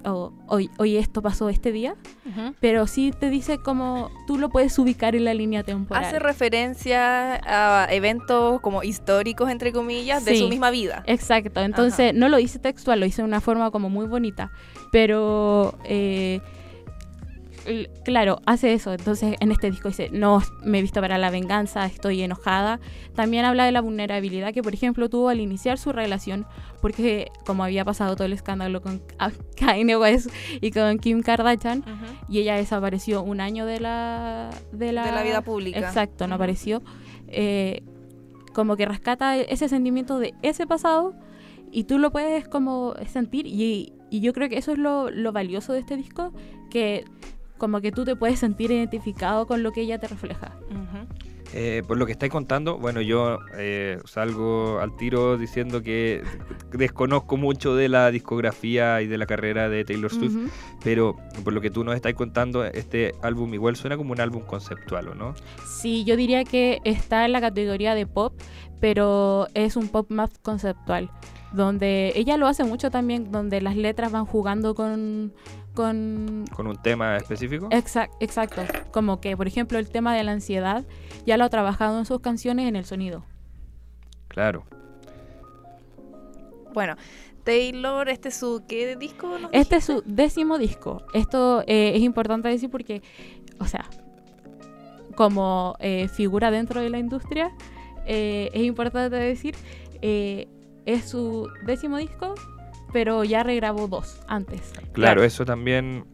oh, hoy, hoy esto pasó este día, Ujú. pero sí te dice como tú lo puedes ubicar en la línea temporal. Hace referencia a eventos como históricos, entre comillas, de Sí. su misma vida. Exacto, entonces no lo hice textual, lo hice de una forma como muy bonita, pero eh, claro, hace eso, entonces en este disco dice, no, me he visto para la venganza, estoy enojada, también habla de la vulnerabilidad que por ejemplo tuvo al iniciar su relación, porque como había pasado todo el escándalo con Ka- Kanye West y con Kim Kardashian, y ella desapareció un año de la, de la, De la vida pública. Exacto, no apareció. Eh, como que rescata ese sentimiento de ese pasado y tú lo puedes como sentir y, y yo creo que eso es lo, lo valioso de este disco, que como que tú te puedes sentir identificado con lo que ella te refleja. Ujú. Eh, por lo que estáis contando, bueno, yo eh, salgo al tiro diciendo que desconozco mucho de la discografía y de la carrera de Taylor Swift, Ujú. pero por lo que tú nos estás contando, este álbum igual suena como un álbum conceptual, ¿o no? Sí, yo diría que está en la categoría de pop, pero es un pop más conceptual, donde ella lo hace mucho también, donde las letras van jugando con... con Con un tema específico. Exac- exacto, como que por ejemplo el tema de la ansiedad ya lo ha trabajado en sus canciones en el sonido. Claro. Bueno, Taylor, ¿este es su qué disco? nos Este es su décimo disco. Esto eh, es importante decir porque, o sea, como eh, figura dentro de la industria, eh, es importante decir, eh, es su décimo disco, pero ya regrabó dos antes. Claro, eso también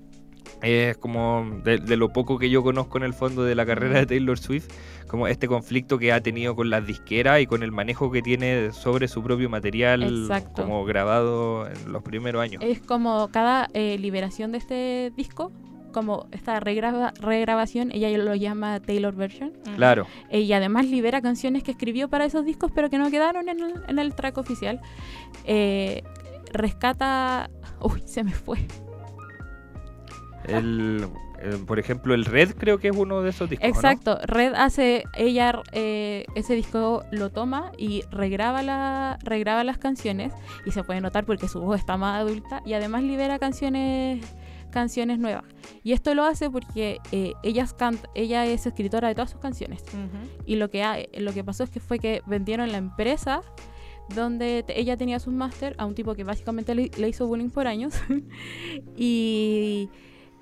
es como de, de lo poco que yo conozco en el fondo de la carrera de Taylor Swift, como este conflicto que ha tenido con las disqueras y con el manejo que tiene sobre su propio material Exacto. como grabado en los primeros años. Es como cada eh, liberación de este disco como esta regrava- regrabación, ella lo llama Taylor Version. Claro. Eh, y además libera canciones que escribió para esos discos, pero que no quedaron en el, en el track oficial. Eh, rescata. Uy, se me fue. El, eh, por ejemplo, el Red creo que es uno de esos discos. ¿no? Exacto, Red hace, ella eh, ese disco lo toma y regraba, la, regraba las canciones y se puede notar porque su voz está más adulta y además libera canciones canciones nuevas. Y esto lo hace porque eh, ella, es cant- ella es escritora de todas sus canciones. Y lo que, ha- lo que pasó es que fue que vendieron la empresa donde ella tenía sus máster a un tipo que básicamente le, le hizo bullying por años. y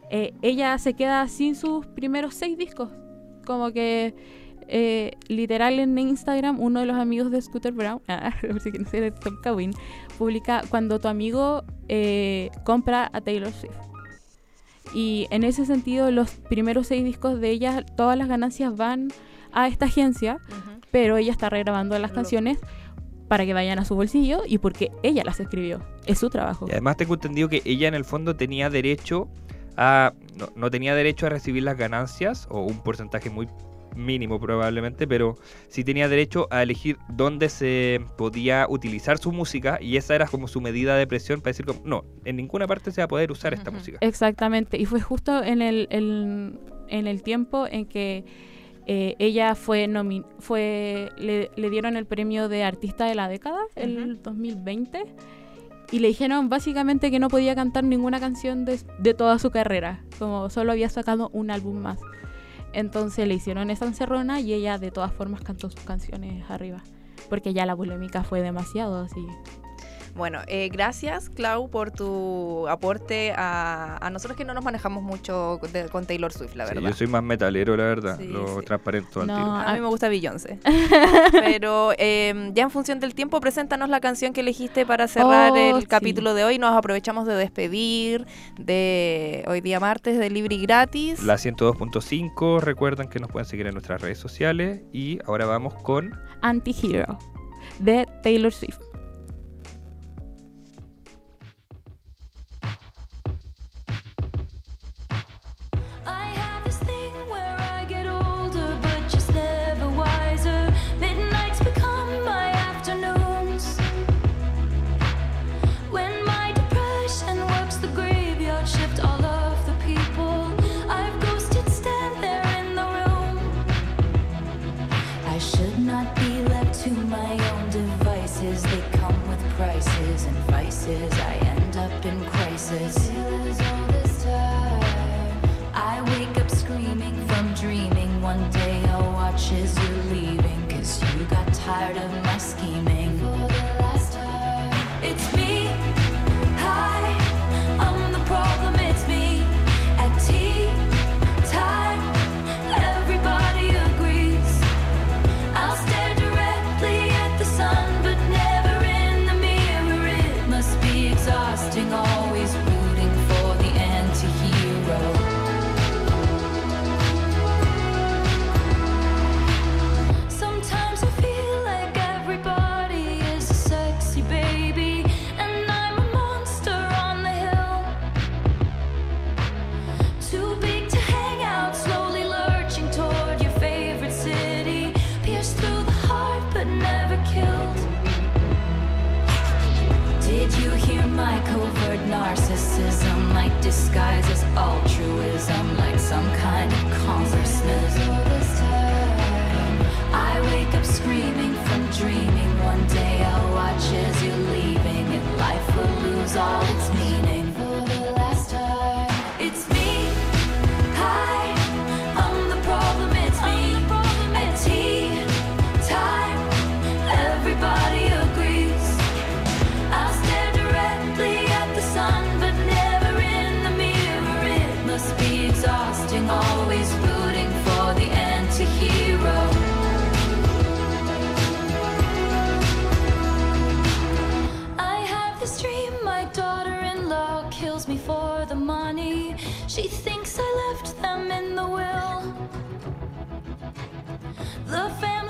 eh, ella se queda sin sus primeros seis discos. Como que eh, literal en Instagram, uno de los amigos de Scooter Brown, ah, por si quieren ser Tom Kawin, publica cuando tu amigo eh, compra a Taylor Swift. Y en ese sentido, los primeros seis discos de ella, todas las ganancias van a esta agencia, pero ella está regrabando las canciones para que vayan a su bolsillo y porque ella las escribió. Es su trabajo. Y además tengo entendido que ella en el fondo tenía derecho a. No, no tenía derecho a recibir las ganancias, o un porcentaje muy mínimo probablemente, pero sí tenía derecho a elegir dónde se podía utilizar su música y esa era como su medida de presión para decir como, no, en ninguna parte se va a poder usar esta música. Exactamente. Y fue justo en el, el- en el tiempo en que eh, ella fue, nomi- fue le, le dieron el premio de artista de la década, el 2020. Y le dijeron básicamente que no podía cantar ninguna canción de, de toda su carrera, como solo había sacado un álbum más. Entonces le hicieron esa encerrona y ella de todas formas cantó sus canciones arriba. Porque ya la polémica fue demasiado así. Bueno, eh, gracias Clau por tu aporte a, a nosotros que no nos manejamos mucho de- con Taylor Swift, la Sí, verdad. yo soy más metalero, la verdad, Sí, lo sí. transparento al No, tiro. A mí me gusta Beyoncé. Pero eh, ya en función del tiempo, preséntanos la canción que elegiste para cerrar Oh, el sí. capítulo de hoy. Nos aprovechamos de despedir de hoy día martes de Libre y Gratis. La 102.5, recuerdan que nos pueden seguir en nuestras redes sociales y ahora vamos con Anti-Hero de Taylor Swift.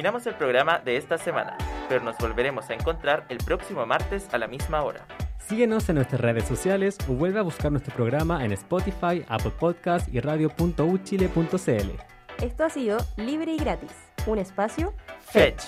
Terminamos el programa de esta semana, pero nos volveremos a encontrar el próximo martes a la misma hora. Síguenos en nuestras redes sociales o vuelve a buscar nuestro programa en Spotify, Apple Podcast y radio.uchile.cl. Esto ha sido Libre y Gratis, un espacio Fetch.